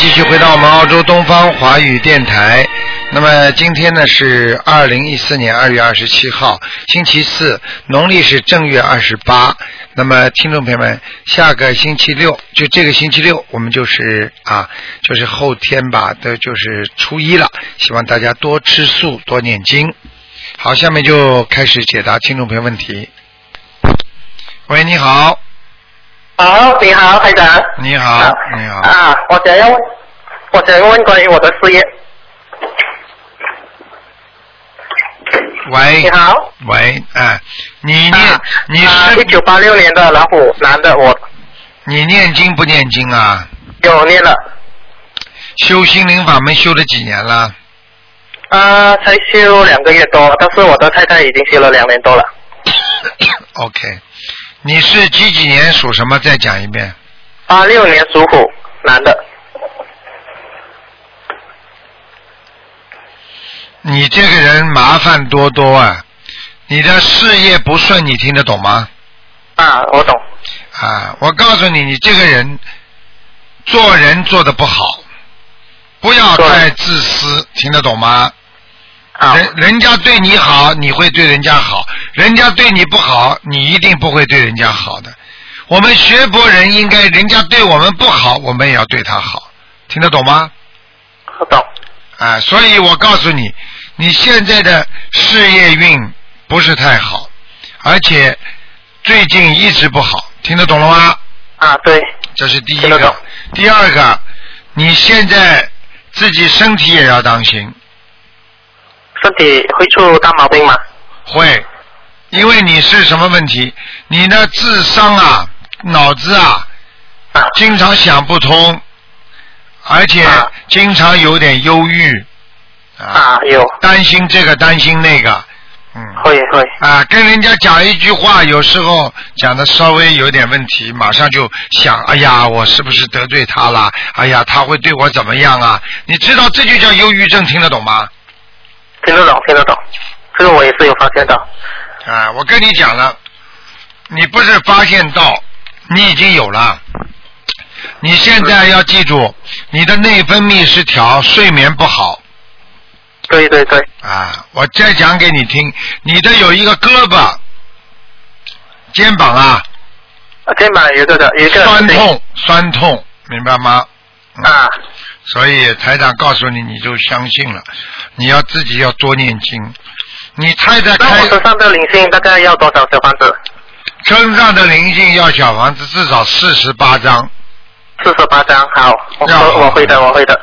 继续回到我们澳洲东方华语电台。那么今天呢是二零一四年二月二十七号，星期四，农历是正月二十八。那么听众朋友们，下个星期六，就这个星期六，我们就是啊，就是后天吧，的就是初一了。希望大家多吃素，多念经。好，下面就开始解答听众朋友问题。喂，你好，好，你好，台长。你好，你好，啊，我想要问，我想问关于我的事业。喂你，好，喂，哎，你念啊，你啊，是一九八六年的老虎男的，我你念经不念经啊？有念了，修心灵法门修了几年了？啊，才修两个月多，但是我的太太已经修了两年多了。OK，你是几几年属什么？再讲一遍。八六年属虎男的，你这个人麻烦多多啊！你的事业不顺，你听得懂吗？啊，我懂，啊，我告诉你，你这个人做人做的不好，不要太自私，听得懂吗？啊，人人家对你好，你会对人家好；人家对你不好，你一定不会对人家好的。我们学佛人应该，人家对我们不好，我们也要对他好，听得懂吗？我懂，啊，所以我告诉你，你现在的事业运不是太好，而且最近一直不好，听得懂了吗？啊，对，这是第一个。第二个，你现在自己身体也要当心，身体会出大毛病吗？会，因为你是什么问题？你的智商啊，脑子啊，啊，经常想不通，而且啊经常有点忧郁，啊，有，担心这个担心那个，嗯，会会，啊，跟人家讲一句话，有时候讲的稍微有点问题，马上就想，哎呀，我是不是得罪他了？哎呀，他会对我怎么样啊？你知道这就叫忧郁症，听得懂吗？听得懂，听得懂，这个我也是有发现到。啊，我跟你讲了，你不是发现到，你已经有了。你现在要记住，你的内分泌失调，睡眠不好对对对，啊。我再讲给你听，你的有一个胳膊、肩膀啊啊肩膀有的，有一个酸痛，酸痛，明白吗？嗯啊，所以台长告诉你，你就相信了。你要自己要多念经。你太太那开我身上的灵性大概要多少小房子？身上的灵性要小房子至少四十八张。四十八张，好，我要我我会的，我会的，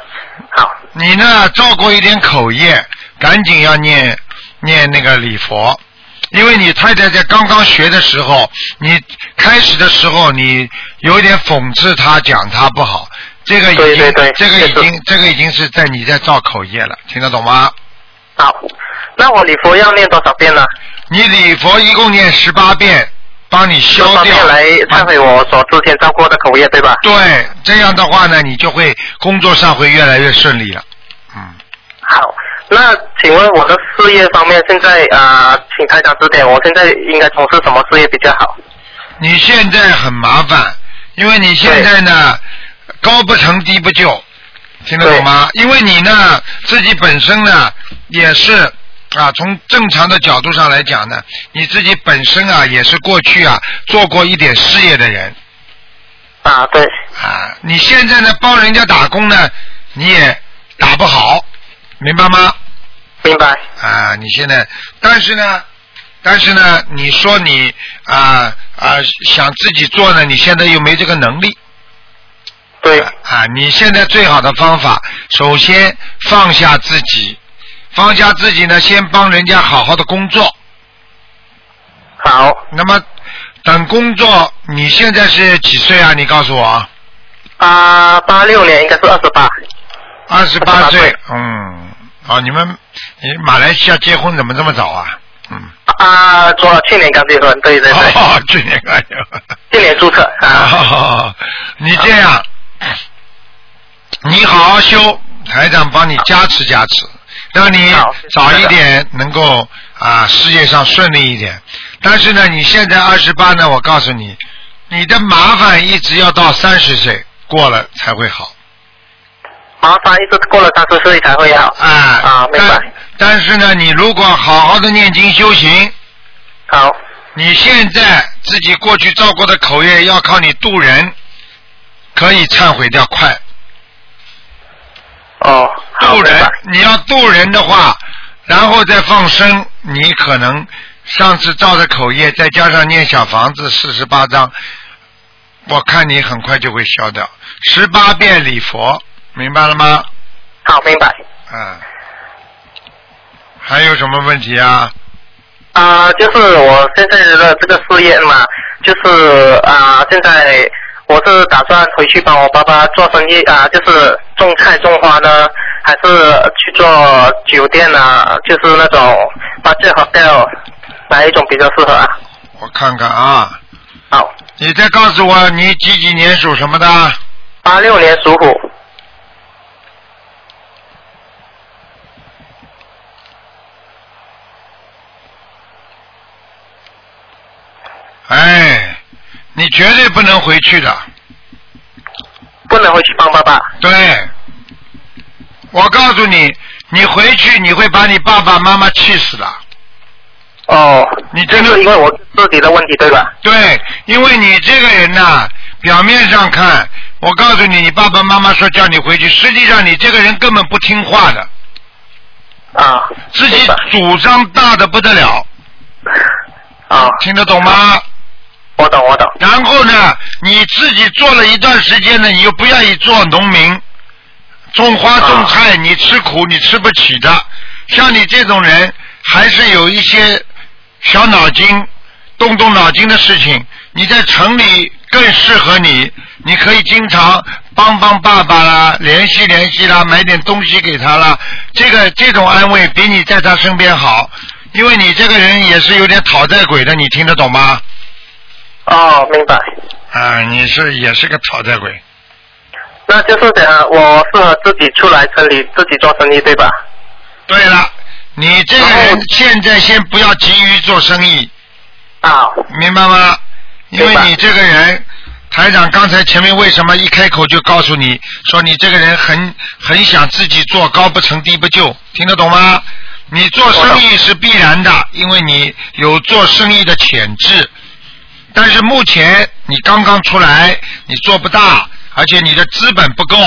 好，你呢，照顾一点口业，赶紧要念念那个礼佛，因为你太太在刚刚学的时候，你开始的时候你有点讽刺她，讲她不好，这个已经对对对这个已经这个已经是在你在造口业了，听得懂吗？好。那我礼佛要念多少遍呢？你礼佛一共念十八遍，帮你消掉。来忏悔我所之前造过的口业，对吧？对，这样的话呢，你就会工作上会越来越顺利了。嗯。好，那请问我的事业方面，现在啊、请台长指点，我现在应该从事什么事业比较好？你现在很麻烦，因为你现在呢高不成低不就，听得懂吗？因为你呢自己本身呢也是啊，从正常的角度上来讲呢，你自己本身啊也是过去啊做过一点事业的人啊，对，啊，你现在呢帮人家打工呢，你也打不好，明白吗？明白。啊，你现在，但是呢，但是呢，你说你啊啊想自己做呢，你现在又没这个能力对，啊。你现在最好的方法，首先放下自己，放下自己呢，先帮人家好好的工作。好，那么等工作，你现在是几岁啊？你告诉我，啊，八六年应该是二十八，二十八28岁岁。嗯，哦，你们你马来西亚结婚怎么这么早啊？嗯。啊，做去年刚结婚，对对对，哦，去年刚结婚。去年注册啊，哦，你这样，你好好修，台长帮你加持加持，让你早一点能够啊事业上顺利一点。但是呢，你现在二十八呢，我告诉你，你的麻烦一直要到三十岁过了才会好。麻烦一直过了三十岁才会好。啊啊，明白。但但是呢，你如果好好的念经修行，好，你现在自己过去造过的口业，要靠你渡人，可以忏悔掉快。哦，好，渡人。，你要渡人的话，然后再放生，你可能上次造的口业，再加上念小房子四十八章，我看你很快就会消掉。十八遍礼佛，明白了吗？好，明白。嗯。还有什么问题啊？啊、就是我现在的这个事业嘛，就是啊、现在我是打算回去帮我爸爸做生意啊、就是种菜种花呢，还是去做酒店啊，就是那种 budget hotel，哪一种比较适合啊？我看看啊，好，你再告诉我你几几年属什么的？八六年属虎，哎，你绝对不能回去的。不能回去帮爸爸。对，我告诉你，你回去你会把你爸爸妈妈气死的。哦，你真的是因为我自己的问题对吧？对，因为你这个人呐、表面上看，我告诉你，你爸爸妈妈说叫你回去，实际上你这个人根本不听话的，啊，自己主张大的不得了，啊，听得懂吗？我懂我懂。然后呢，你自己做了一段时间呢，你又不愿意做农民，种花种菜，你吃苦你吃不起的。像你这种人，还是有一些小脑筋，动动脑筋的事情。你在城里更适合你，你可以经常帮帮爸爸啦，联系联系啦，买点东西给他啦。这个这种安慰比你在他身边好，因为你这个人也是有点讨债鬼的，你听得懂吗？哦，明白。啊，你是也是个讨债鬼。那就是讲我适合自己出来城里自己做生意对吧？对了，你这个人现在先不要急于做生意，啊，明白吗？因为你这个人，台长刚才前面为什么一开口就告诉你说你这个人很很想自己做高不成低不就，听得懂吗？你做生意是必然的，因为你有做生意的潜质，但是目前你刚刚出来，你做不大，而且你的资本不够，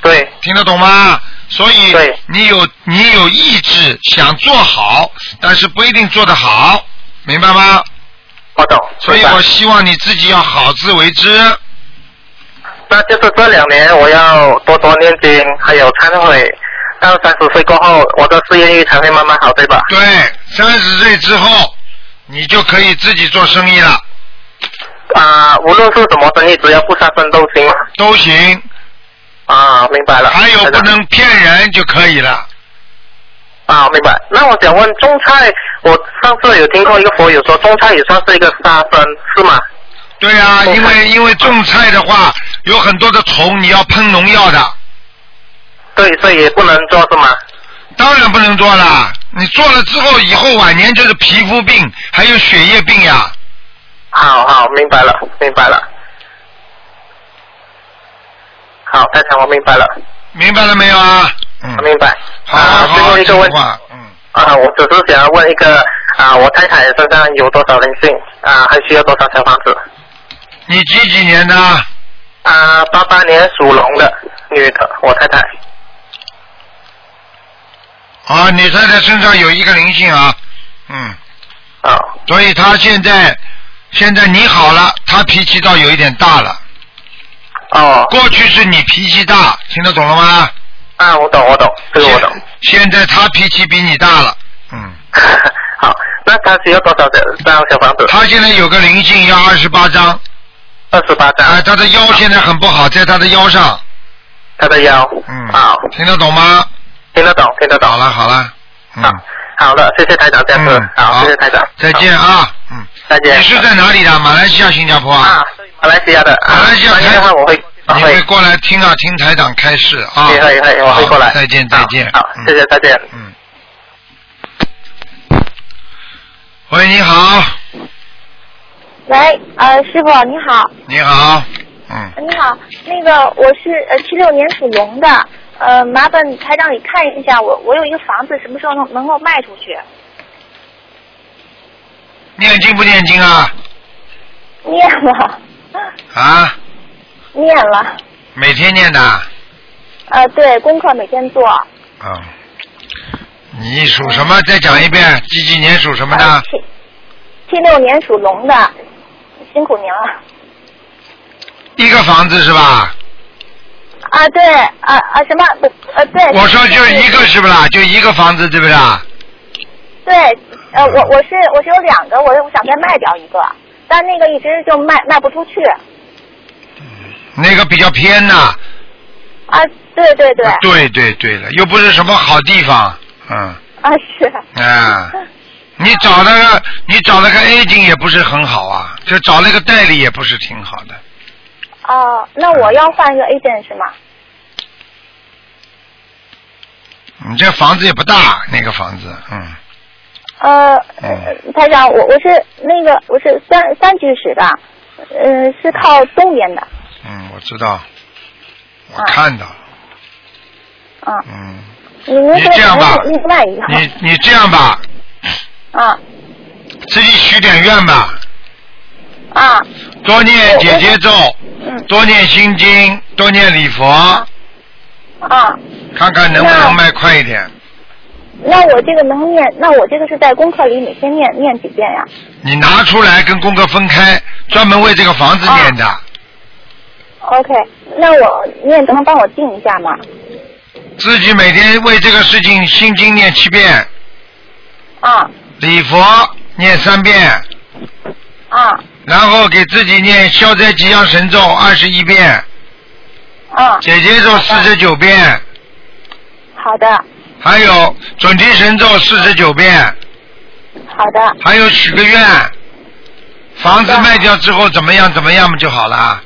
对，听得懂吗？所以对你有你有意志想做好，但是不一定做得好，明白吗？我懂。所以我希望你自己要好自为之。那就是这两年我要多多念经，还有忏悔。到三十岁过后，我的事业运才会慢慢好，对吧？对，三十岁之后，你就可以自己做生意了，啊，无论是什么生意，只要不杀生都行吗？都行。啊，明白了。还有不能骗人就可以了。啊，明白。那我想问，种菜，我上次有听过一个佛友说，种菜也算是一个杀生，是吗？对啊，因为因为种菜的话，有很多的虫，你要喷农药的，对，所以也不能做，是吗？当然不能做了。你做了之后，以后晚年就是皮肤病，还有血液病呀。好好，明白了，明白了。好，太长，我明白了，明白了没有啊？嗯。明白。好啊，最后一个问题，嗯。啊，我只是想要问一个啊，我太太身上有多少灵性啊，还需要多少小房子？你几几年的？啊，八八年属龙的女的，我太太。啊，你太太身上有一个灵性啊，嗯，啊，所以她现在现在你好了，他脾气倒有一点大了。哦，过去是你脾气大，听得懂了吗？啊，我懂，我懂，这个我懂。现现在他脾气比你大了，嗯，好，那他需要多少张小房子？他现在有个灵性要二十八张，二十八张。啊，他的腰现在很不好，在他的腰上，他的腰。嗯，好，听得懂吗？听得懂，听得懂。好了好了，嗯，好，了，谢谢台长，这样子嗯，好，谢谢台长，再见啊，嗯，再见。你是在哪里的？马来西亚、新加坡啊？马来西亚的，马来西亚的话我会，你会过来听啊，听台长开示啊。会会会，我会过来。再见再见。好，谢谢，再见。嗯。喂，你好，喂，呃，师傅你好，你好，嗯，你好，那个我是呃七六年属龙的，呃，麻烦台长你看一下，我我有一个房子，什么时候能能够卖出去？念经不念经啊？念了，啊，念了。每天念的。呃，对，功课每天做。嗯。你属什么？再讲一遍，几几年属什么的？呃七七六年属龙的，辛苦您了。一个房子是吧？啊，对，啊啊什么？不呃，对。我说就一个是不啦？就一个房子对不啦？对，呃，我我是我是有两个，我我想再卖掉一个，但那个一直就卖卖不出去。那个比较偏呐。啊，对对对。对对对了，又不是什么好地方，嗯。啊是。啊，你找那个你找那个 A 景也不是很好啊，就找那个代理也不是挺好的。哦，那我要换一个 agent 是吗？你这房子也不大，那个房子，嗯。呃，嗯。台长，我我是那个我是三三居室的，嗯、是靠东边的，嗯，我知道，我啊。看到，啊，嗯，你你这样吧你你这样吧，啊。自己许点愿吧，啊，多念姐姐咒，嗯多念心经，多念礼佛，啊，看看能不能卖快一点。那我这个能念，那我这个是在功课里每天念念几遍呀？你拿出来跟功课分开，专门为这个房子念的。OK，那我念能帮我定一下吗？自己每天为这个事情心经念七遍，啊礼佛念三遍，啊然后给自己念消灾吉祥神咒二十一遍，啊，姐姐咒四十九遍，好的还有准提神咒四十九遍，好的，还有许个愿，房子卖掉之后怎么样怎么样不就好了。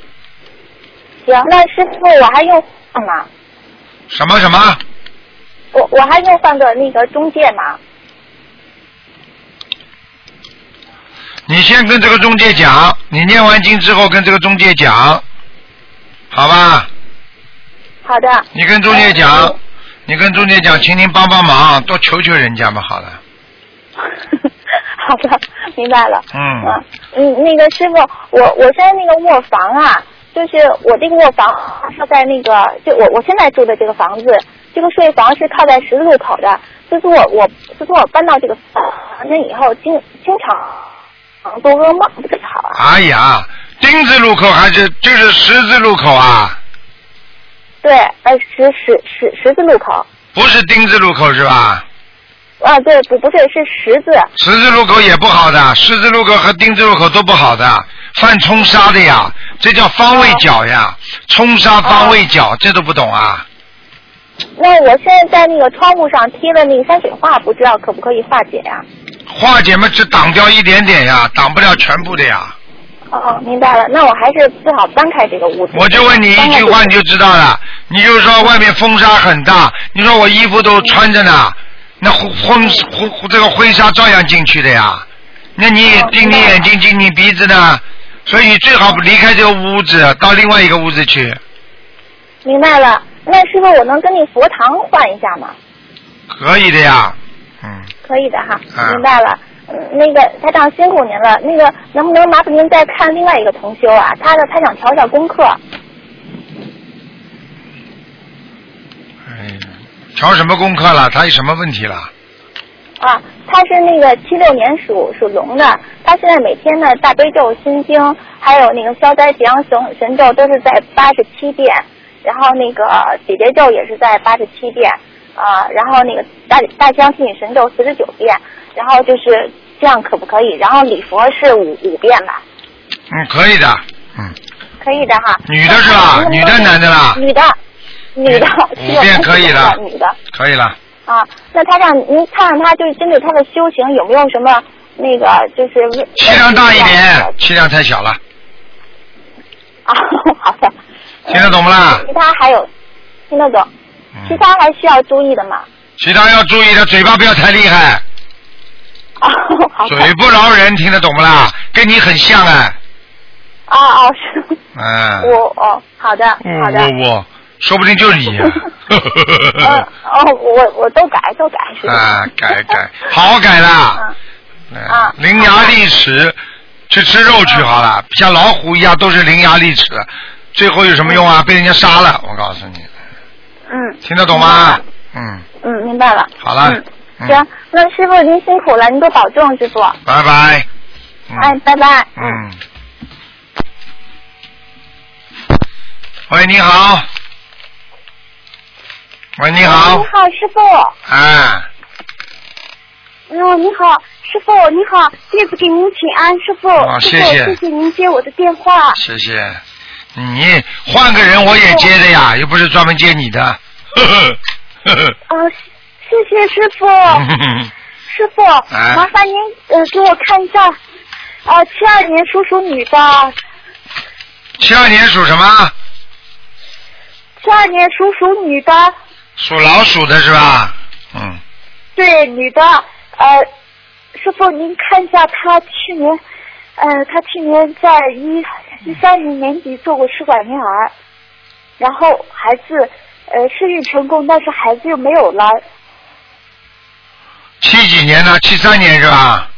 行，那师傅我还用换吗？什么什么？我我还用换个那个中介吗？你先跟这个中介讲，你念完经之后跟这个中介讲，好吧？好的。你跟中介讲，你跟中介讲，请您帮帮忙，多求求人家嘛，好了。好的，明白了。嗯嗯嗯，那个师傅，我我现在那个卧房啊，就是我这个卧房靠在那个，就我我现在住的这个房子，这个睡房是靠在十字路口的。自从我我自从我搬到这个房间以后，经经常做噩梦，不好啊。哎呀，丁字路口还是就是十字路口啊？对，呃，十十十十字路口。不是丁字路口是吧？啊，对，不不对，是十字。十字路口也不好的，十字路口和丁字路口都不好的，犯冲杀的呀，这叫方位角呀，冲杀方位角，这都不懂啊？那我现在在那个窗户上贴了那个山水画，不知道可不可以化解呀、化解嘛，只挡掉一点点呀，挡不了全部的呀。哦，明白了，那我还是最好搬开这个屋子。我就问你一句话，你就知道了。你就说外面风沙很大，你说我衣服都穿着呢，那灰风灰这个灰沙照样进去的呀。那你也盯你眼睛，盯你鼻子呢，所以你最好离开这个屋子，到另外一个屋子去。明白了，那师傅我能跟你佛堂换一下吗？可以的呀，嗯，可以的哈，啊明白了。嗯，那个台长辛苦您了，那个能不能麻烦您再看另外一个同修啊？他的他想调一下功课，哎，调什么功课了？他有什么问题了？啊，他是那个七六年属属龙的，他现在每天呢大悲咒、心经，还有那个消灾吉祥神神咒都是在八十七遍，然后那个姐姐咒也是在八十七遍，啊，然后那个大大吉祥天女神咒四十九遍，然后就是这样可不可以？然后礼佛是五五遍吧，嗯，可以的，嗯，可以的哈。女的是吧女的男的啦女的，女的，五遍可以了 女的。可以了。啊，那他让您看看他，就是针对他的修行有没有什么那个，就是气量大一点，气量太小了，啊，好的。听得懂不啦其他还有听得懂，其嗯，他还需要注意的吗？其他要注意的，嘴巴不要太厉害，哦，好的。嘴不饶人，听得懂不啦？跟你很像哎，啊哦是，嗯，我哦好的好的我我说不定就是你 哦，我我都改都改是吧？啊，改改，好好改啦。啊伶牙俐齿，去吃肉去好了，像老虎一样都是伶牙俐齿，最后有什么用啊？被人家杀了，我告诉你，嗯听得懂吗？嗯，嗯，明白了。好了行，那师傅您辛苦了，您多保重，师傅。拜拜。嗯哎，拜拜。嗯。喂，你好。喂，你好你。好，师傅。哎，嗯，你好，师傅，你好，弟子给您请安，师傅。师傅啊谢谢谢谢您接我的电话。谢谢。你换个人我也接的呀，又不是专门接你的。啊，谢谢师傅。师傅，哎麻烦您呃给我看一下，啊，七二年属鼠女的，七二年属什么？七二年属鼠女的，属老鼠的是吧？嗯，对，女的，呃，师傅您看一下她去年，呃，她去年在一一三年年底做过试管婴儿，然后孩子呃生育成功，但是孩子又没有了，七几年呢？七三年是吧？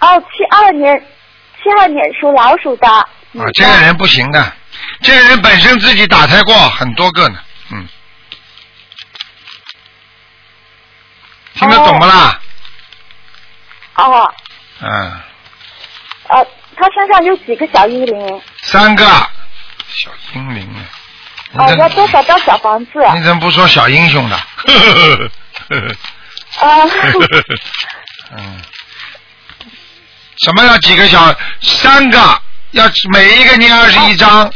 哦，七二年，七二年属老鼠的女啊，，这个人不行的，这个人本身自己打胎过很多个呢，嗯。听得懂不啦？哦，嗯，呃，他身上有几个小阴灵？三个小阴灵呢。你哦，要多少张小房子？你怎么不说小英雄的？啊 嗯，什么要几个小？三个，要每一个念二十一张。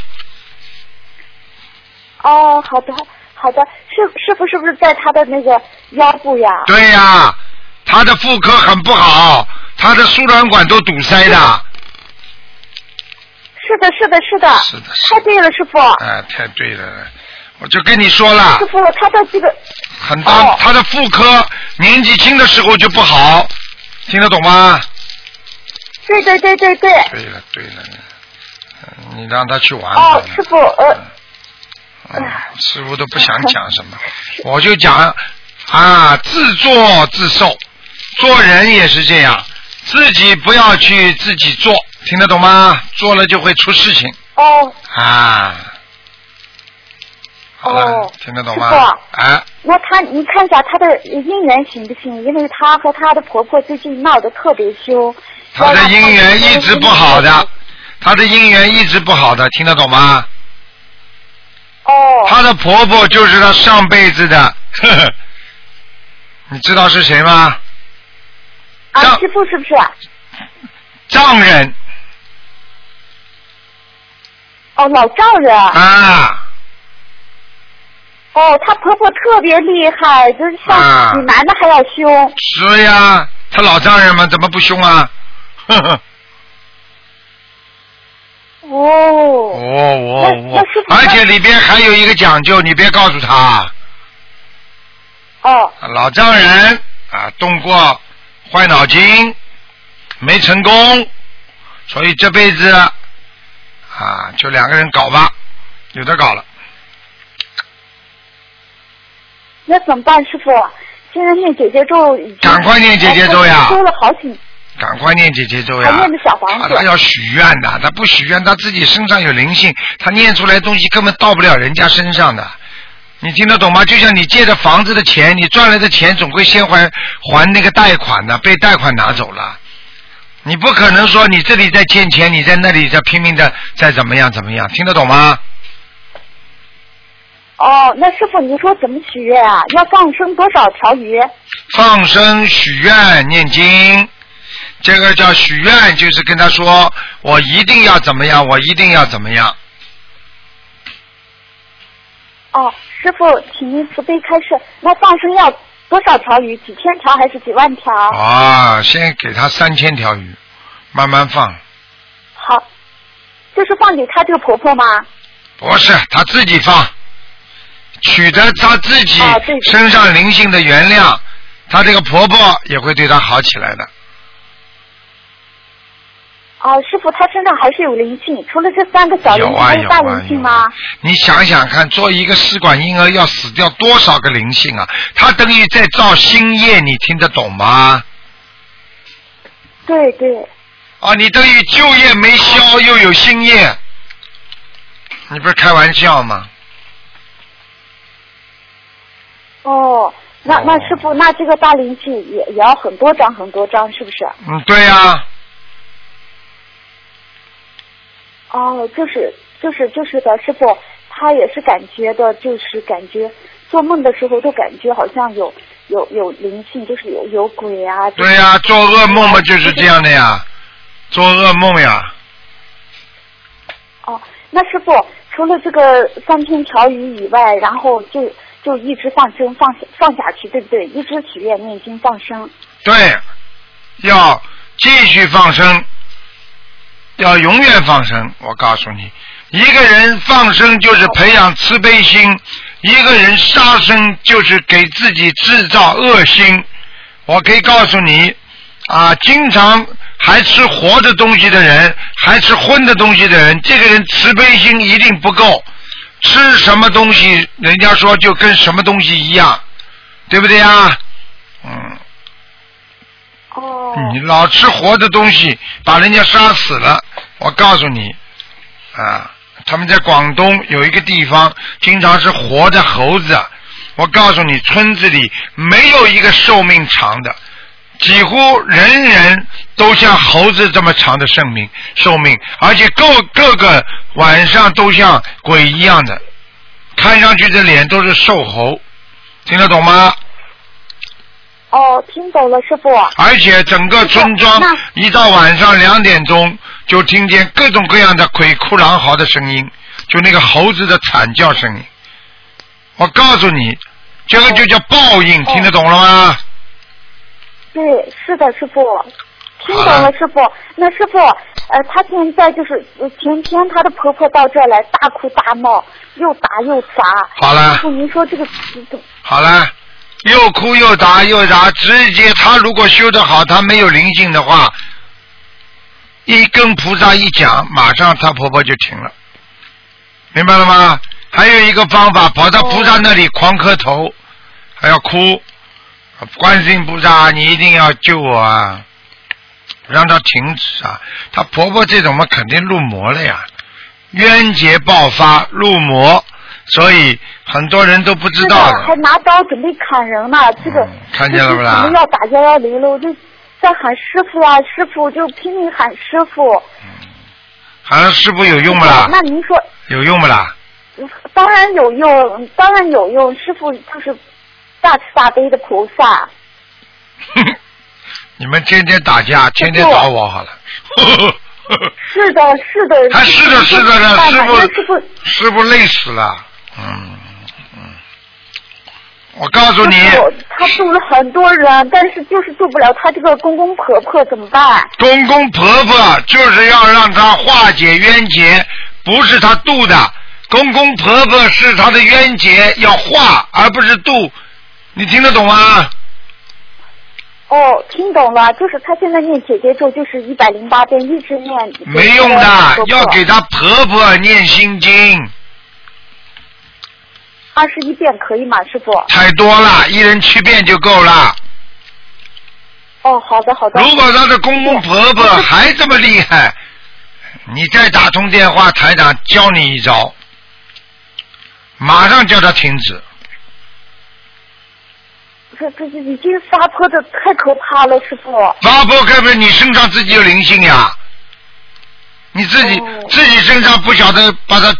哦，好的，好的，师师傅是不是在他的那个腰部呀？对呀、他的妇科很不好，他的输卵管都堵塞的。是的，是的，是的，是的。太对了，师傅。哎，太对了，我就跟你说了。师，傅，他的这个很大，哦。他的妇科年纪轻的时候就不好，听得懂吗？对对对对对。对了对了，嗯你让他去玩哦吧，师傅，呃，嗯，师傅都不想讲什么，我就讲啊，自作自受，做人也是这样，自己不要去自己做，听得懂吗？做了就会出事情哦，啊。好了，哦听得懂吗师傅？哎，那他，你看一下他的姻缘行不行？因为他和他的婆婆最近闹得特别凶。他的姻缘一直不好的，他的姻缘一直不好的，听得懂吗？哦。她的婆婆就是她上辈子的，呵呵，你知道是谁吗？啊，丈师傅是不是？丈人哦，老丈人。啊，哦，她婆婆特别厉害，就是啊像比男的还要凶。是呀，他老丈人嘛，怎么不凶啊？呵 呵，哦。哦哦那那师傅而且里边还有一个讲究，你别告诉他，哦老丈人啊动过坏脑筋，没成功，所以这辈子啊就两个人搞吧，有的搞了。那怎么办，师傅？现在念姐姐咒赶快念姐姐咒呀说了好几，赶快念姐姐咒呀！还念的小房子他他要许愿的，他不许愿，他自己身上有灵性，他念出来的东西根本到不了人家身上的。你听得懂吗？就像你借的房子的钱，你赚来的钱总归先还还那个贷款的，被贷款拿走了。你不可能说你这里在欠钱，你在那里在拼命的在怎么样怎么样，听得懂吗？哦，那师傅你说怎么许愿啊？要放生多少条鱼？放生、许愿、念经，这个叫许愿，就是跟他说我一定要怎么样，我一定要怎么样。哦，师傅，请您慈悲开示。那放生要多少条鱼？几千条还是几万条？啊，先给他三千条鱼，慢慢放。好，就是放给她这个婆婆吗？不是他自己放，取得他自己身上灵性的原谅，他这个婆婆也会对他好起来的。啊，师傅，他身上还是有灵性，除了这三个小灵性，有啊有还大灵性吗啊？。你想想看，做一个试管婴儿要死掉多少个灵性啊？他等于在造新业，你听得懂吗？对对，啊，你等于旧业没消，又有新业，你不是开玩笑吗？哦，那哦那师傅，那这个大灵性也也要很多张很多张，是不是？嗯，对呀、哦，就是就是就是的，师傅，他也是感觉的，就是感觉做梦的时候都感觉好像有有有灵性，就是有有鬼啊。对呀、做噩梦嘛就是这样的呀，做噩梦呀。哦，那师傅除了这个三天调鱼以外，然后就就一直放生放放下去，对不对？一直许愿念经放生。对，要继续放生，要永远放生。我告诉你，一个人放生就是培养慈悲心，一个人杀生就是给自己制造恶心。我可以告诉你，啊，经常还吃活的东西的人，还吃荤的东西的人，这个人慈悲心一定不够。吃什么东西，人家说就跟什么东西一样，对不对呀？嗯。哦。你老吃活的东西，把人家杀死了。我告诉你，啊，他们在广东有一个地方，经常是活的猴子。我告诉你，村子里没有一个寿命长的，几乎人人都像猴子这么长的寿命寿命，而且各各个晚上都像鬼一样的，看上去的脸都是瘦猴，听得懂吗？哦，听懂了，师傅。而且整个村庄一到晚上两点钟，就听见各种各样的鬼哭狼嚎的声音，就那个猴子的惨叫声音。我告诉你，这个就叫报应，听得懂了吗？对，是的，师傅。听懂了了，师傅。那师傅，呃，她现在就是呃前天她的婆婆到这儿来大哭大闹，又打又砸。好了师傅，您说这个怎好了，又哭又打又打，直接他如果修得好，他没有灵性的话，一跟菩萨一讲，马上他婆婆就停了，明白了吗？还有一个方法，跑到菩萨那里狂磕头，还要哭，观世音菩萨，你一定要救我啊！让他停止啊！她婆婆这种嘛，肯定入魔了呀，冤结爆发，入魔，所以很多人都不知道的，还拿刀准备砍人呢。这个、嗯看见了不啦我们要打幺幺零了，我就在喊师傅啊，师傅就拼命喊师傅。好像师傅有用不啦？那您说，有用不啦？当然有用，当然有用。师傅就是大慈大悲的菩萨。你们天天打架，天天打我好了。是的，是的。他是的，是的呢，师傅。师傅，师傅累死了。嗯嗯，我告诉你，他救了很多人，但是就是救不了他这个公公婆婆，怎么办？公公婆婆就是要让他化解冤结，不是他度的。公公婆婆是他的冤结要化，而不是度。你听得懂吗？哦，听懂了，就是他现在念姐姐咒，就是一百零八遍，一直念。没用的，要给她婆婆念心经。二十一遍可以吗，师傅？太多了，一人七遍就够了。哦，好的好的。如果他的公公婆婆还这么厉害，你再打通电话，台长教你一招，马上叫他停止。这这这已经撒泼的太可怕了，师傅。撒泼该不是你身上自己有灵性呀？你自己、哦自己身上不晓得把它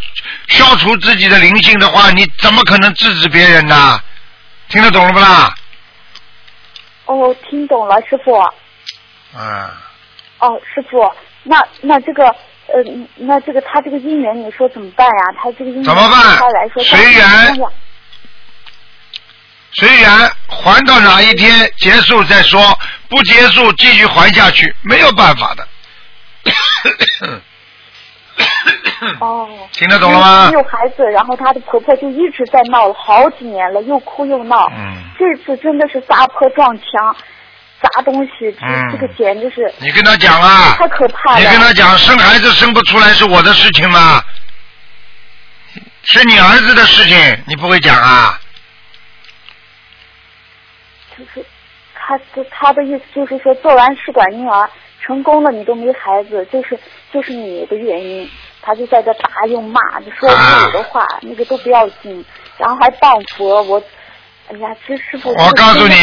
消除自己的灵性的话，你怎么可能制止别人呢？听得懂了不啦？哦，听懂了，师傅。嗯，哦，师傅，那那这个呃，那这个他这个姻缘，你说怎么办呀？他这个姻缘怎么办他来说随缘随缘还到哪一天结束再说，不结束继续还下去，没有办法的。哦。听得懂了吗没有孩子，然后她的婆婆就一直在闹了好几年了，又哭又闹。嗯，这次真的是砸破撞墙，砸东西，这、嗯这个简直是你跟他讲啊，太可怕了。你跟他讲，生孩子生不出来是我的事情吗？是你儿子的事情，你不会讲啊？就是他他他的意思就是说，做完试管婴儿成功了，你都没孩子，就是就是你的原因。他就在这打又骂，就说侮辱的话，那个都不要紧，然后还谤佛。我，哎呀，这师傅，我告诉你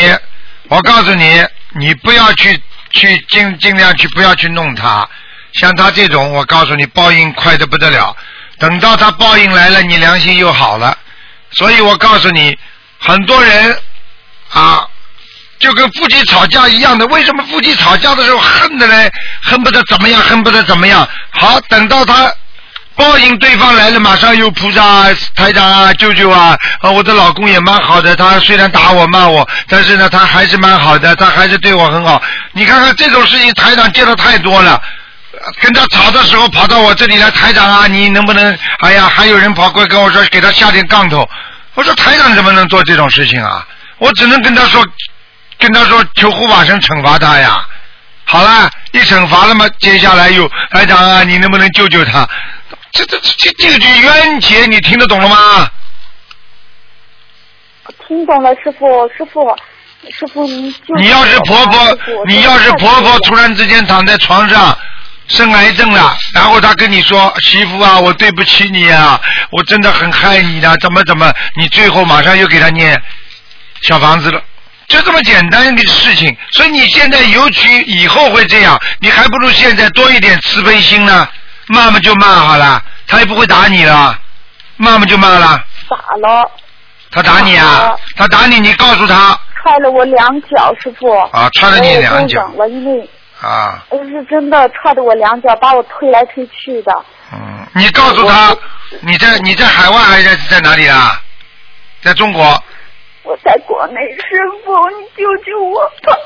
我告诉你，你不要去去尽尽量去不要去弄他，像他这种，我告诉你，报应快的不得了。等到他报应来了，你良心又好了。所以我告诉你，很多人啊，就跟夫妻吵架一样的。为什么夫妻吵架的时候恨的嘞，恨不得怎么样，恨不得怎么样？好，等到他报应对方来了，马上又菩萨、台长啊、舅舅啊，啊，我的老公也蛮好的，他虽然打我骂我，但是呢，他还是蛮好的，他还是对我很好。你看看这种事情，台长见的太多了。跟他吵的时候跑到我这里来，台长啊，你能不能？哎呀，还有人跑过来跟我说，给他下点杠头。我说台长怎么能做这种事情啊？我只能跟他说，跟他说求护法神惩罚他呀。好了，一惩罚了嘛，接下来又台长啊，你能不能救救他？这这这这这个就冤结，你听得懂了吗？听懂了，师傅，师傅，师傅你要是婆婆，你要是婆婆突然之间躺在床上生癌症了，然后她跟你说媳妇啊，我对不起你啊，我真的很害你的，怎么怎么，你最后马上又给他念小房子了。就这么简单的事情，所以你现在尤其以后会这样，你还不如现在多一点慈悲心呢。骂嘛就骂好了，他也不会打你了，骂嘛就骂了。打了，他打你啊？他打你，你告诉他踹了我两脚，师傅。啊，踹了你两脚我因为啊。呃是真的踹的我两脚，把我推来推去的。嗯，你告诉他，你在你在海外还是在在哪里啊？在中国，我在国内，师傅，你救救我吧！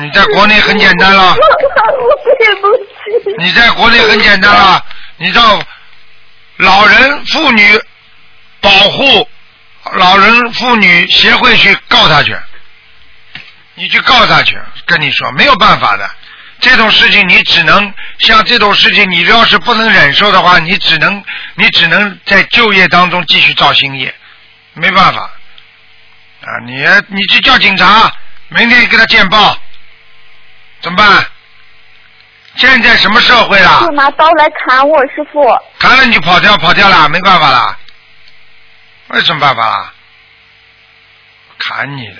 你在国内很简单了，我对不起。你在国内很简单了，你到老人妇女保护老人妇女协会去告他去，你去告他去，跟你说没有办法的，这种事情你只能像这种事情，你要是不能忍受的话，你只能你只能在就业当中继续造新业，没办法啊！你你去叫警察，明天给他见报，怎么办？现在什么社会了就？拿刀来砍我，师傅。砍了你就跑掉，跑掉了，没办法了。为什么办法啦？砍你的，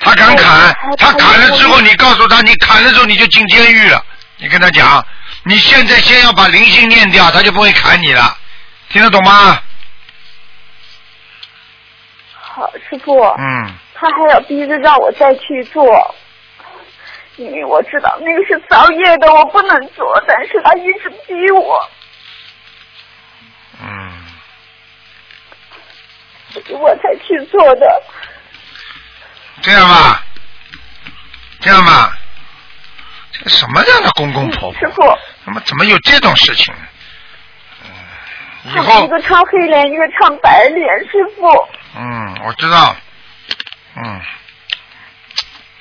他敢砍，他砍了之后，你告诉他，你砍了之后你就进监狱了。你跟他讲，你现在先要把灵性念掉，他就不会砍你了，听得懂吗？好，师傅。嗯，他还要逼着让我再去做，因为我知道那个是造业的，我不能做，但是他一直逼我，嗯，我才去做的。这样吧，这样吧，这个什么样的公公婆婆？师傅，怎么怎么有这种事情一个唱黑脸，一个唱白脸，师傅。嗯，我知道，嗯，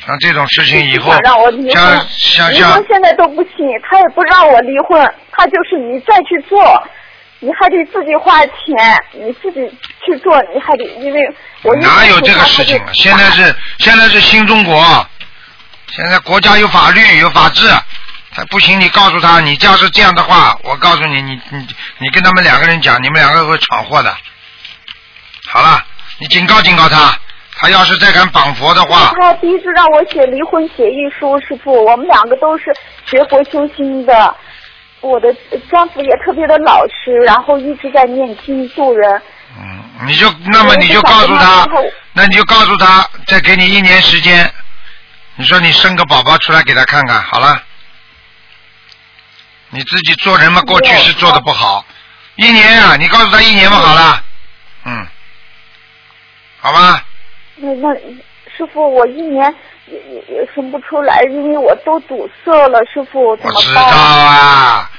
像这种事情以后让我离，像婚，离像像婚现在都不行，他也不让我离婚，他就是你再去做，你还得自己花钱，你自己去做，你还得因为我哪有这个事情啊？现在是现在是新中国，现在国家有法律有法治，他不行，你告诉他，你要是这样的话，我告诉你，你你你跟他们两个人讲，你们两个会闯祸的。好了，你警告警告他，他要是再敢绑佛的话，他第一次让我写离婚协议书，师傅，我们两个都是学佛修心的。我的丈夫也特别的老实，然后一直在念经助人。嗯，你就那么你就告诉他，那你就告诉他，再给你一年时间，你说你生个宝宝出来给他看看，好了。你自己做人嘛，过去是做的不好，一年啊，你告诉他一年嘛，好了，嗯，好吧，那那师傅，我一年也也也生不出来，因为我都堵塞了，师傅怎我知？道啊，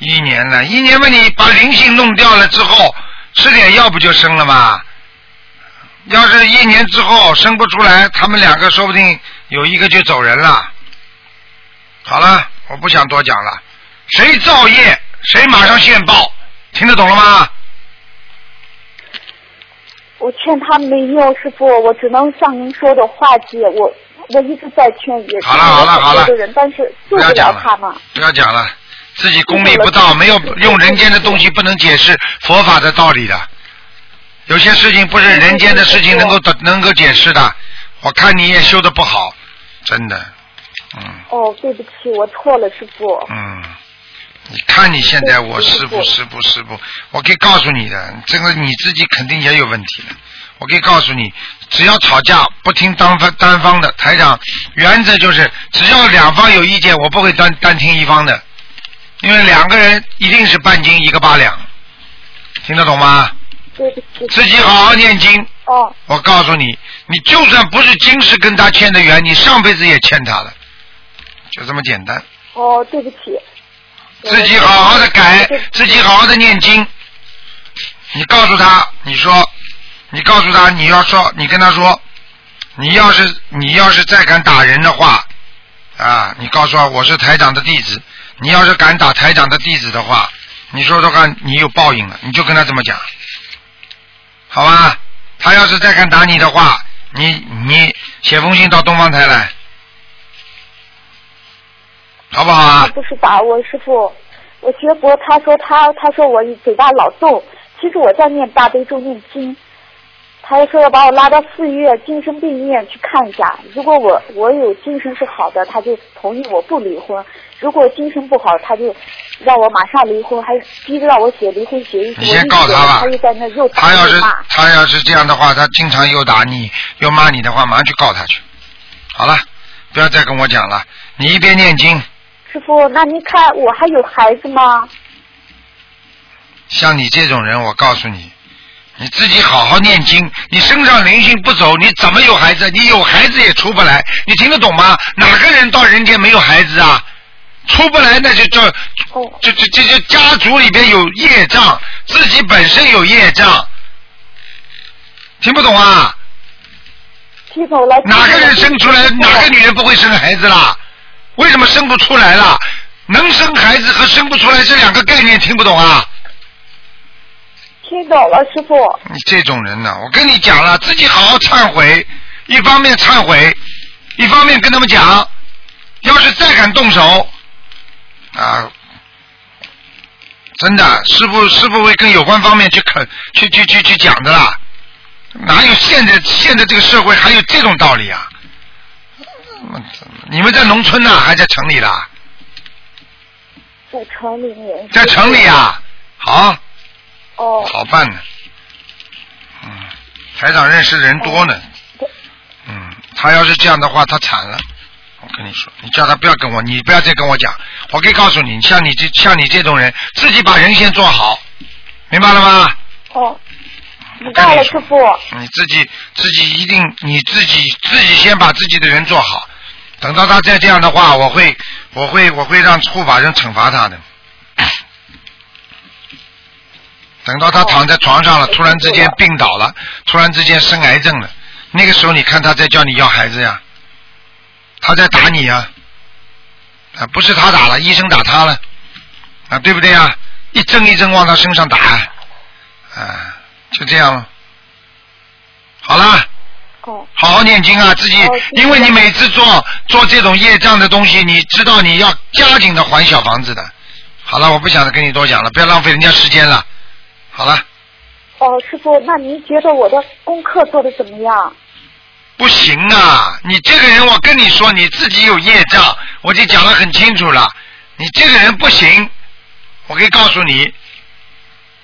一年了，一年嘛，你把灵性弄掉了之后，吃点药不就生了吗？要是一年之后生不出来，他们两个说不定有一个就走人了。好了，我不想多讲了。谁造业，谁马上现报，听得懂了吗？我劝他没用，师傅，我只能像您说的化解。我我一直在劝，也好了好了好了但是救不不要讲了了他嘛。不要讲了，自己功力不到，没有用人间的东西不能解释佛法的道理的。有些事情不是人间的事情能够得能够解释的。我看你也修的不好，真的，嗯哦，对不起，我错了，师傅。嗯。你看你现在我师傅师傅师傅，我可以告诉你的，这个你自己肯定也有问题的。我可以告诉你，只要吵架不听单方单方的，台长原则就是只要两方有意见，我不会单单听一方的，因为两个人一定是半斤一个八两，听得懂吗？对不起。自己好好念经。哦，我告诉你，你就算不是今世跟他欠的缘，你上辈子也欠他了，就这么简单。哦，对不起。自己好好的改，自己好好的念经。你告诉他，你说，你告诉他，你要说，你跟他说，你要是你要是再敢打人的话，啊，你告诉他我是台长的弟子，你要是敢打台长的弟子的话，你说说看，你有报应了，你就跟他这么讲，好吧？他要是再敢打你的话，你你写封信到东方台来，好不好啊？不是打我，师傅，我学佛，他说他他说我嘴巴老动，其实我在念大悲咒念经，他说要把我拉到四院精神病院去看一下，如果我我有精神是好的，他就同意我不离婚；如果精神不好，他就让我马上离婚，还逼着让我写离婚协议书。你先告他吧他又在那又打他要是。他要是这样的话，他经常又打你又骂你的话，马上去告他去。好了，不要再跟我讲了。你一边念经，师傅，那您看我还有孩子吗？像你这种人，我告诉你，你自己好好念经。你身上灵性不走，你怎么有孩子？你有孩子也出不来，你听得懂吗？哪个人到人间没有孩子啊？出不来，那就叫哦，这这这这家族里边有业障，自己本身有业障，听不懂啊？听懂了。哪个人生出来，哪个女人不会生孩子啦？为什么生不出来了？能生孩子和生不出来这两个概念听不懂啊？听懂了，师傅。你这种人呢，我跟你讲了，自己好好忏悔，一方面忏悔，一方面跟他们讲，要是再敢动手，啊，真的，师傅师傅会跟有关方面去肯去去去去讲的啦。哪有现在现在这个社会还有这种道理啊？嗯你们在农村呢，还在城里啦？在城里面。在城里啊，好，哦。好办呢。嗯，台长认识人多呢。对嗯，他要是这样的话，他惨了。我跟你说，你叫他不要跟我，你不要再跟我讲。我可以告诉你，像你这像你这种人，自己把人先做好，明白了吗？哦，我明白了，跟你说师傅。你自己自己一定你自己自己先把自己的人做好，等到他再这样的话，我会我会我会让护法人惩罚他的。等到他躺在床上了，哦突然之间病倒了，突然之间生癌症了，那个时候你看他在叫你要孩子呀，他在打你呀，啊不是他打了，医生打他了，啊对不对呀？一针一针往他身上打，啊就这样了。好了。哦，好好念经啊，自己因为你每次做做这种业障的东西，你知道你要加紧的还小房子的。好了，我不想跟你多讲了，不要浪费人家时间了。好了，哦，师傅，那您觉得我的功课做的怎么样？不行啊，你这个人，我跟你说，你自己有业障，我就讲得很清楚了。你这个人不行，我可以告诉你，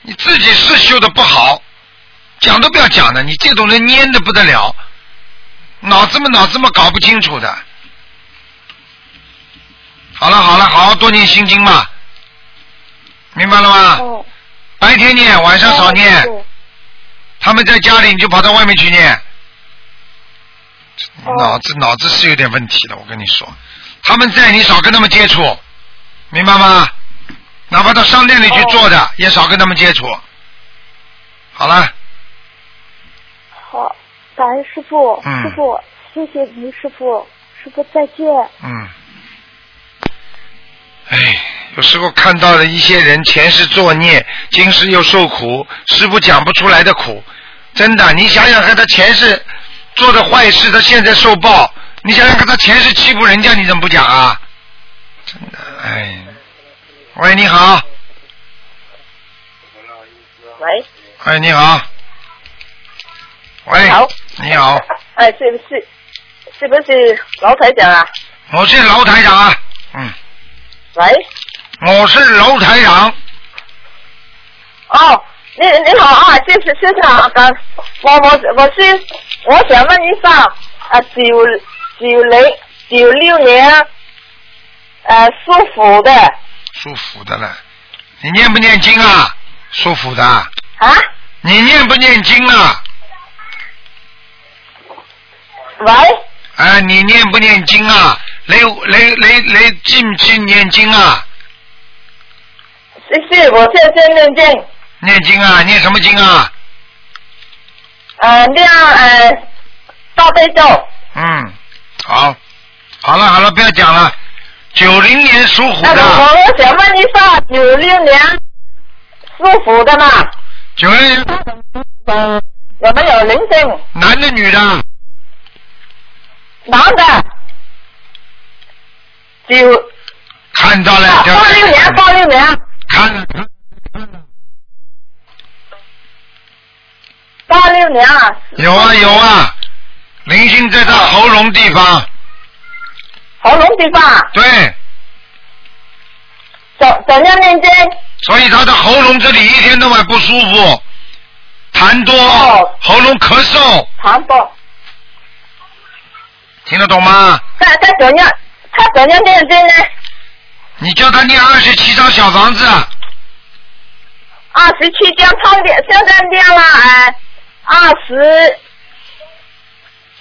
你自己是修的不好，讲都不要讲的，你这种人蔫的不得了，脑子嘛脑子嘛搞不清楚的。好了好了，好好多念心经嘛，明白了吗？哦，白天念，晚上少念。哦他们在家里，你就跑到外面去念。哦脑子脑子是有点问题的，我跟你说，他们在你少跟他们接触，明白吗？哪怕到商店里去做的，也少跟他们接触。好了，好，感恩师傅，嗯师傅，谢谢您，师傅，师傅再见。嗯。哎有时候看到了一些人前世作孽，今世又受苦，师傅讲不出来的苦，真的，你想想看，他前世做的坏事，他现在受报，你想想看，他前世欺负人家，你怎么不讲啊？真的，哎，喂，你好，喂，哎，你好，喂，好。你好，哎，是不是是不是老台长啊？我是老台长啊，嗯，喂，我是楼台长，哦，你你好啊，谢谢谢谢啊，刚我我我是我想问一下啊，九九零九六年呃属虎的。属虎的了，你念不念经啊？属虎的，啊，你念不念经啊？喂，哎，你念不念经啊？你你你你记唔记念经啊？是是，我现在念经念经啊？念什么经啊？呃念呃大悲咒嗯，好，好了好了，不要讲了。九零年属虎那个的，我想问一下，九六年属虎的嘛，九零年有没有灵性？男的女的？男的，九看到了，叫八六年，八六年，看。了，八六年啊，有啊有啊，灵性在他喉咙地方，喉咙地方啊。对，怎怎样念经？所以他的喉咙这里一天到晚不舒服，痰多，哦。喉咙咳嗽，痰多，听得懂吗？他他怎样？他怎样念经呢？你叫他念二十七张小房子，二十七张唱点，现在念了哎，二十，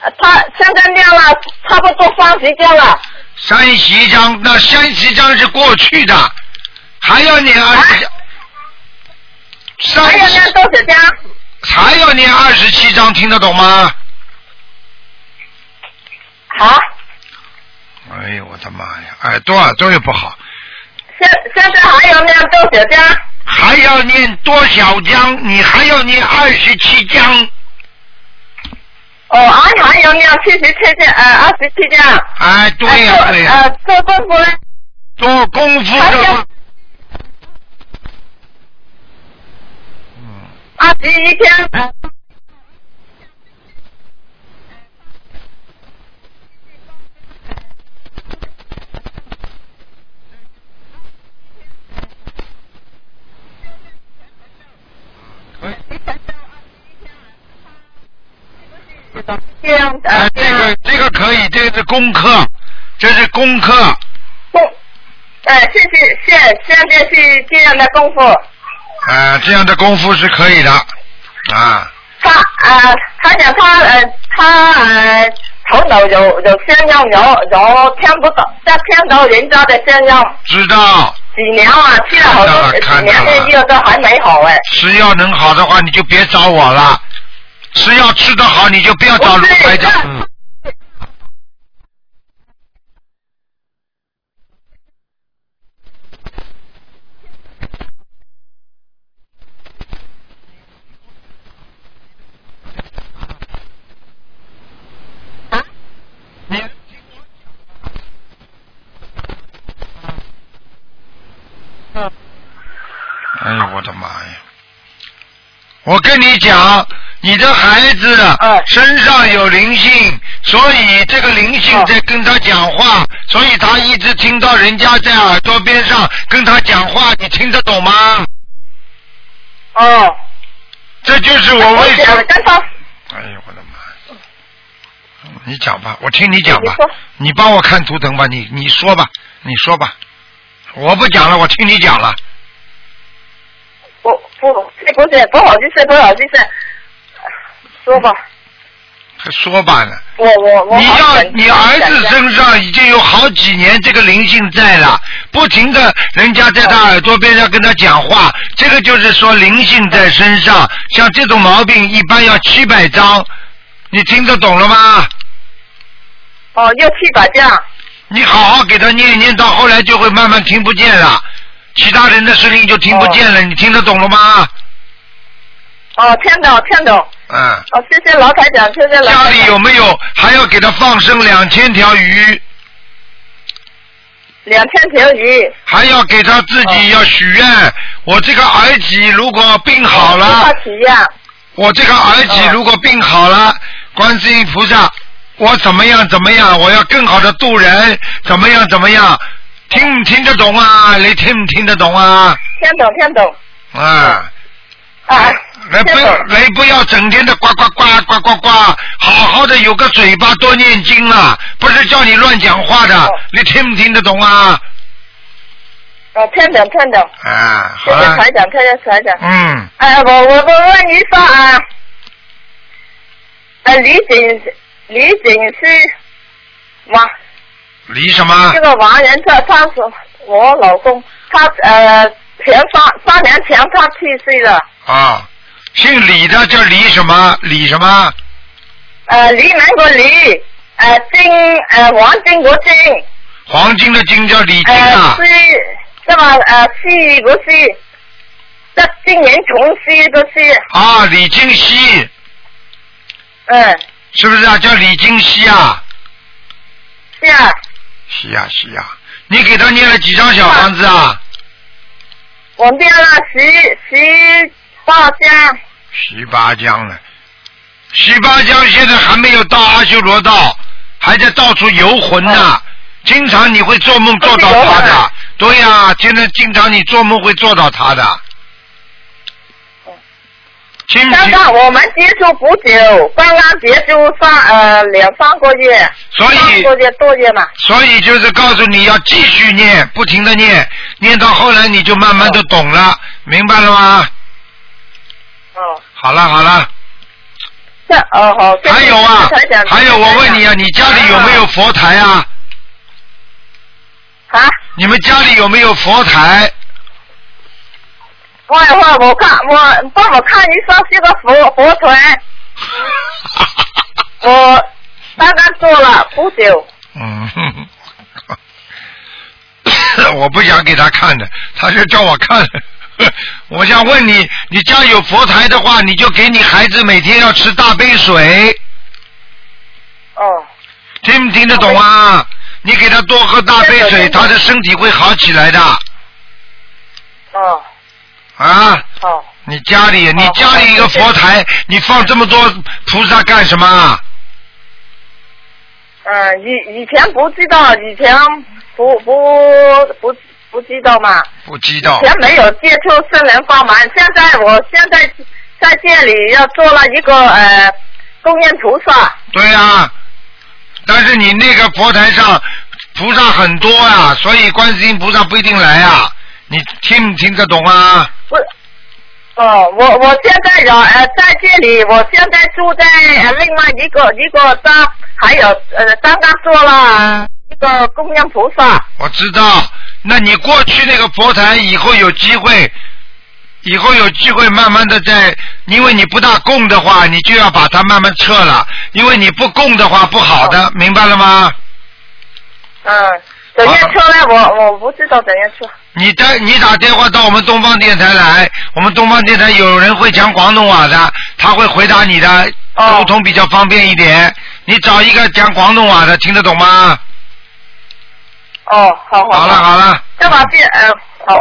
呃他现在念了差不多三十张了，三十一张，那三十一张是过去的，还要念二十，三还要念十多少张？还要念二十七张，听得懂吗？好，哎呦我的妈呀，耳朵耳朵又不好，现现在还要念多少张？还要念多少张？你还要念二十七张，哦，还还要念七十七张，呃，二十七张。哎，对呀、呃对呀、呃，做功夫呢？做功夫的二十一张。这样的，哎，这个这个可以，这个是功课，这是功课，功，呃，谢谢谢，现在是这样的功夫。啊，这样的功夫是可以的，啊，他呃，他讲他呃，他呃，头脑有有声音，有有听不懂，但听到人家的声音。知道，几年啊，去了好多了年的药都还没好哎。吃药能好的话，你就别找我了。吃药吃得好，你就不要找卢台长。嗯哎呦我的妈呀！我跟你讲，你的孩子嗯身上有灵性，所以这个灵性嗯在跟他讲话，所以他一直听到人家在耳朵边上跟他讲话，你听得懂吗？哦。这就是我为什么哎呦我的妈！嗯你讲吧，我听你讲吧你，你帮我看图腾吧，你你说吧，你说吧，我不讲了，我听你讲了。不不是不是不好意思不好意思，说吧，还说吧呢。我我我你要你儿子身上已经有好几年这个灵性在了，不停的人家在他耳朵边上跟他讲话，这个就是说灵性在身上。像这种毛病一般要七百张，你听得懂了吗？哦，要七百张，你好好给他念念，到后来就会慢慢听不见了。其他人的声音就听不见了，你听得懂了吗？哦，听懂听懂。嗯。哦，谢谢老台长，谢谢老。家里有没有还要给他放生两千条鱼？两千条鱼。还要给他自己要许愿，我这个儿子如果病好了，他许愿。我这个儿子如果病好了，观世音菩萨，我怎么样怎么样，我要更好的度人，怎么样怎么样，听唔听得懂啊？你听不听得懂啊？听懂听懂。啊。啊。来不要来不要整天的呱呱呱呱呱呱，好好的有个嘴巴多念经啊，不是叫你乱讲话的，你听不听得懂啊？哦，听懂听懂。啊，谢谢好了，台长，谢谢台长。嗯，哎，我我我问一下啊，呃，李景李景是王离什么这？个王仁特，他是我老公，他呃前三三年前他去世了，啊，姓李的叫李什么？李什么？呃李南国李，呃金呃黄金国金，黄金的金叫李金呃啊。是这么呃西国西，这今年重西的西，啊，李金熙，嗯是不是啊？叫李金熙啊？是啊，是呀是呀，你给他念了几张小房子啊？我念了十十八张。十八张了，十八张现在还没有到阿修罗道，还在到处游魂呢。经常你会做梦做到他的对呀、现在经常你做梦会做到他的。刚刚我们接触不久，刚刚接触上呃两三个月，所以三个月多月嘛。所以就是告诉你要继续念，不停的念，念到后来你就慢慢的懂了，明白了吗？哦，好了好了，这哦好。还有啊，还有我问你啊，你家里有没有佛台啊？啊？你们家里有没有佛台？我我我看我帮我看一下这个佛佛团，我刚刚做了不久。嗯，我不想给他看的，他是叫我看。我想问你，你家有佛台的话，你就给你孩子每天要吃大杯水，哦。听不听得懂啊？你给他多喝大杯水，他的身体会好起来的。哦啊！哦，你家里，你家里一个佛台，你放这么多菩萨干什么啊？嗯以以前不知道，以前不不不不知道嘛。不知道以。前没有接触圣人帮忙，现在我现在在这里要做了一个呃供应菩萨，对呀、但是你那个佛台上菩萨很多啊，所以观世音菩萨不一定来啊。你听不听得懂啊？不，哦，我我现在有呃在这里，我现在住在呃另外一个一个当，还有呃刚刚说了一个供养菩萨，我知道，那你过去那个佛台以后有机会，以后有机会慢慢的在，因为你不大供的话，你就要把它慢慢撤了，因为你不供的话不好的，明白了吗？嗯，怎样撤呢？我我不知道怎样测。你打你打电话到我们东方电台来，我们东方电台有人会讲广东话的，他会回答你的，哦沟通比较方便一点。你找一个讲广东话的，听得懂吗？哦，好好。好了好了，再把这呃好。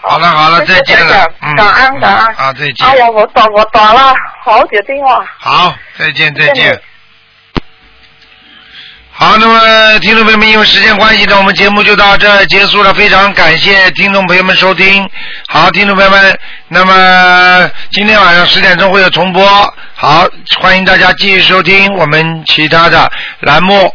好了好了，再见了，嗯，感恩感恩。啊，再见哎，呀，我打我打了好久电话。好，再见再见你。好，那么听众朋友们，因为时间关系呢，我们节目就到这结束了。非常感谢听众朋友们收听。好，听众朋友们，那么今天晚上十点钟会有重播。好，欢迎大家继续收听我们其他的栏目。